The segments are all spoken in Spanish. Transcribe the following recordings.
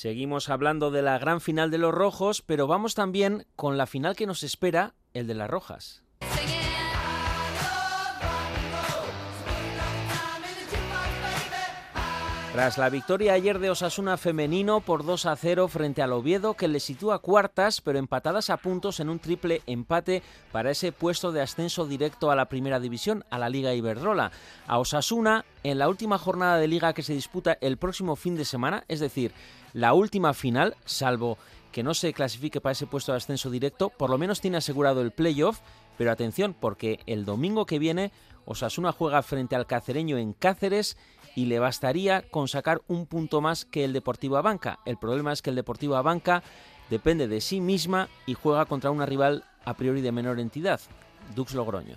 Seguimos hablando de la gran final de los rojos, pero vamos también con la final que nos espera, el de las rojas. Tras la victoria ayer de Osasuna femenino por 2 a 0 frente al Oviedo, que le sitúa cuartas, pero empatadas a puntos en un triple empate para ese puesto de ascenso directo a la primera división, a la Liga Iberdrola. A Osasuna, en la última jornada de liga que se disputa el próximo fin de semana, es decir, la última final, salvo que no se clasifique para ese puesto de ascenso directo, por lo menos tiene asegurado el playoff, pero atención, porque el domingo que viene Osasuna juega frente al cacereño en Cáceres y le bastaría con sacar un punto más que el Deportivo Abanca. El problema es que el Deportivo Abanca depende de sí misma y juega contra una rival a priori de menor entidad, Dux Logroño.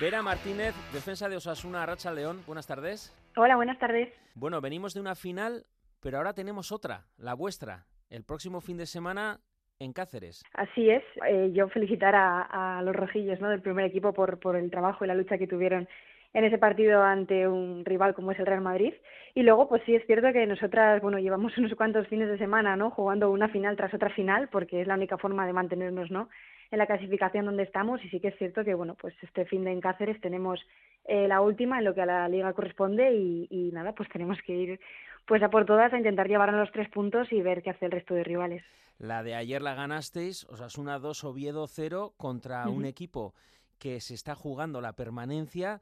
Vera Martínez, defensa de Osasuna, Racha León, buenas tardes. Hola, buenas tardes. Bueno, venimos de una final, pero ahora tenemos otra, la vuestra. El próximo fin de semana en Cáceres. Así es. Eh, yo felicitar a, los rojillos ¿no? del primer equipo por, por el trabajo y la lucha que tuvieron en ese partido ante un rival como es el Real Madrid. Y luego, pues sí es cierto que nosotras, bueno, llevamos unos cuantos fines de semana, ¿no? Jugando una final tras otra final, porque es la única forma de mantenernos, ¿no? En la clasificación donde estamos. Y sí que es cierto que, bueno, pues este fin de en Cáceres tenemos eh, la última en lo que a la liga corresponde y, y nada, pues tenemos que ir pues a por todas a intentar llevarnos los tres puntos y ver qué hace el resto de rivales. La de ayer la ganasteis, Osasuna 2, Oviedo 0 contra un equipo que se está jugando la permanencia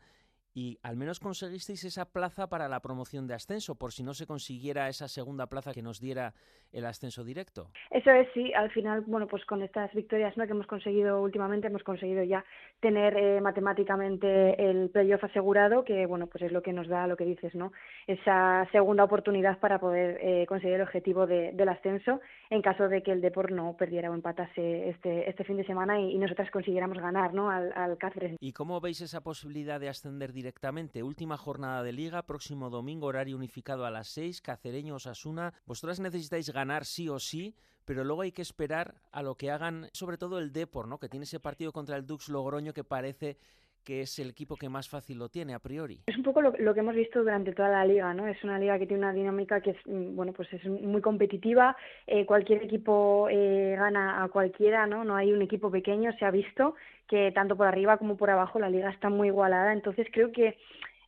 y al menos conseguisteis esa plaza para la promoción de ascenso, por si no se consiguiera esa segunda plaza que nos diera el ascenso directo. Eso es, sí, al final, bueno, pues con estas victorias ¿no? que hemos conseguido últimamente, hemos conseguido ya tener eh, matemáticamente el playoff asegurado, que bueno, pues es lo que nos da lo que dices, ¿no? Esa segunda oportunidad para poder eh, conseguir el objetivo del ascenso en caso de que el Depor no perdiera o empatase este, este fin de semana y, nosotras consiguiéramos ganar, ¿no? Al, al Cáceres. ¿Y cómo veis esa posibilidad de ascender directamente. Última jornada de liga, próximo domingo, horario unificado a las 6, Cacereño Osasuna. Vosotras necesitáis ganar sí o sí, pero luego hay que esperar a lo que hagan, sobre todo el Depor, ¿no? que tiene ese partido contra el Dux Logroño que parece que es el equipo que más fácil lo tiene a priori. Es un poco lo, que hemos visto durante toda la liga, ¿no? Es una liga que tiene una dinámica que es, mm, bueno, pues es muy competitiva. Eh, cualquier equipo eh, gana a cualquiera, ¿no? No hay un equipo pequeño, se ha visto que tanto por arriba como por abajo la liga está muy igualada. Entonces creo que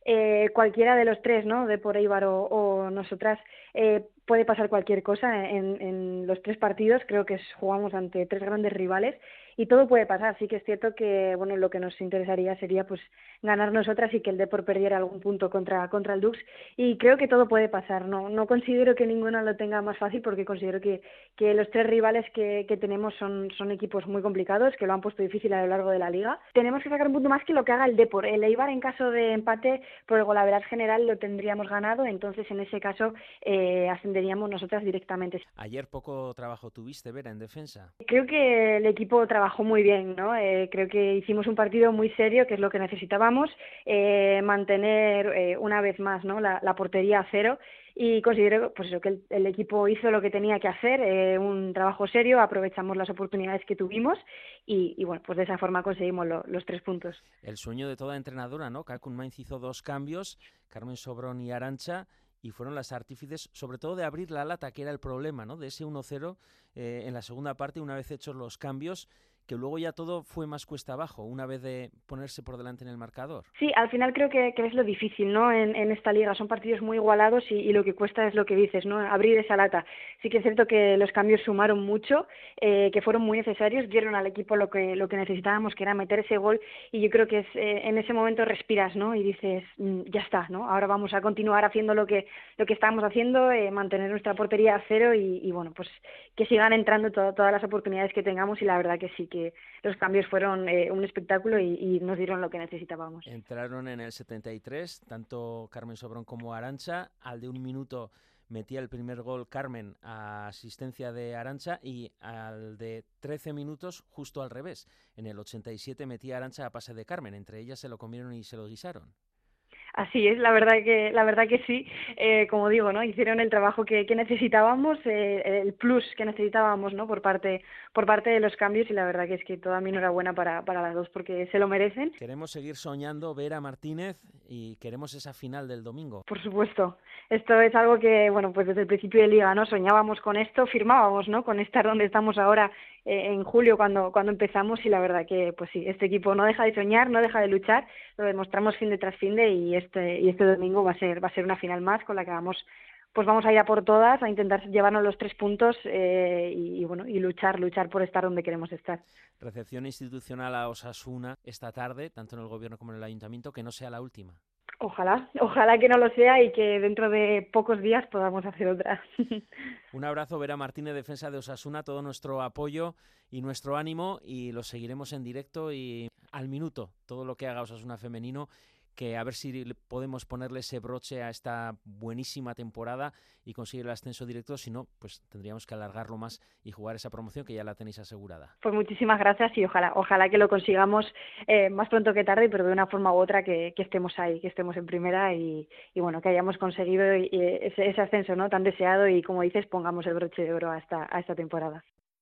eh, cualquiera de los tres, ¿no? De por Eibar o, nosotras, eh, puede pasar cualquier cosa en, los tres partidos. Creo que jugamos ante tres grandes rivales y todo puede pasar. Sí que es cierto que bueno lo que nos interesaría sería pues ganar nosotras y que el Depor perdiera algún punto contra contra el Dux y creo que todo puede pasar. No no considero que ninguno lo tenga más fácil porque considero que, que los tres rivales que, que tenemos son son equipos muy complicados que lo han puesto difícil a lo largo de la liga. Tenemos que sacar un punto más que lo que haga el Depor. El Eibar en caso de empate por el golaveras general lo tendríamos ganado, entonces en ese caso eh, ascenderíamos nosotras directamente. Ayer poco trabajo tuviste, Vera, en defensa. Creo que el equipo trabajó muy bien, ¿no? Eh, creo que hicimos un partido muy serio, que es lo que necesitábamos, eh, mantener eh, una vez más, ¿no? La, portería a cero y considero pues eso, que el, equipo hizo lo que tenía que hacer, un trabajo serio, aprovechamos las oportunidades que tuvimos y, bueno, pues de esa forma conseguimos los tres puntos. El sueño de toda entrenadora, ¿no? Kakun Mainz hizo dos cambios, Carmen Sobrón y Arancha, y fueron las artífices, sobre todo de abrir la lata, que era el problema, ¿no? De ese 1-0 en la segunda parte, una vez hechos los cambios que luego ya todo fue más cuesta abajo, una vez de ponerse por delante en el marcador. Sí, al final creo que, es lo difícil, ¿no? En, esta liga son partidos muy igualados y, lo que cuesta es lo que dices, ¿no? Abrir esa lata. Sí que es cierto que los cambios sumaron mucho, eh, que fueron muy necesarios, dieron al equipo lo que, lo que necesitábamos, que era meter ese gol, y yo creo que es, eh, en ese momento respiras, ¿no? Y dices, mm, ya está, ¿no? Ahora vamos a continuar haciendo lo que, lo que estábamos haciendo, eh, mantener nuestra portería a cero y, bueno, pues que sigan entrando todas las oportunidades que tengamos y la verdad que sí, que los cambios fueron eh, un espectáculo y, nos dieron lo que necesitábamos. Entraron en el 73, tanto Carmen Sobrón como Arancha, al de un minuto metía el primer gol Carmen a asistencia de Arancha y al de 13 minutos justo al revés. En el 87 metía Arancha a pase de Carmen, entre ellas se lo comieron y se lo guisaron. Así es, la verdad que, la verdad que sí. Eh, como digo, ¿no? Hicieron el trabajo que, necesitábamos, eh, el plus que necesitábamos, ¿no? Por parte, por parte de los cambios y la verdad que es que toda mi enhorabuena para, para las dos porque se lo merecen. Queremos seguir soñando ver a Martínez y queremos esa final del domingo. Por supuesto. Esto es algo que, bueno, pues desde el principio de liga, ¿no? Soñábamos con esto, firmábamos, ¿no? Con estar donde estamos ahora eh, en julio cuando, cuando empezamos y la verdad que, pues sí, este equipo no deja de soñar, no deja de luchar, lo demostramos fin de tras fin de y este, y este domingo va a ser, va a ser una final más con la que vamos pues vamos a ir a por todas, a intentar llevarnos los tres puntos eh, y, bueno y luchar, luchar por estar donde queremos estar. Recepción institucional a Osasuna esta tarde, tanto en el gobierno como en el ayuntamiento, que no sea la última. Ojalá, ojalá que no lo sea y que dentro de pocos días podamos hacer otra. Un abrazo, Vera Martínez, defensa de Osasuna, todo nuestro apoyo y nuestro ánimo y lo seguiremos en directo y al minuto todo lo que haga Osasuna femenino que a ver si podemos ponerle ese broche a esta buenísima temporada y conseguir el ascenso directo, si no, pues tendríamos que alargarlo más y jugar esa promoción que ya la tenéis asegurada. Pues muchísimas gracias y ojalá, ojalá que lo consigamos eh, más pronto que tarde, pero de una forma u otra que, estemos ahí, que estemos en primera y, bueno, que hayamos conseguido ese, ascenso no tan deseado y como dices, pongamos el broche de oro a esta, a esta temporada.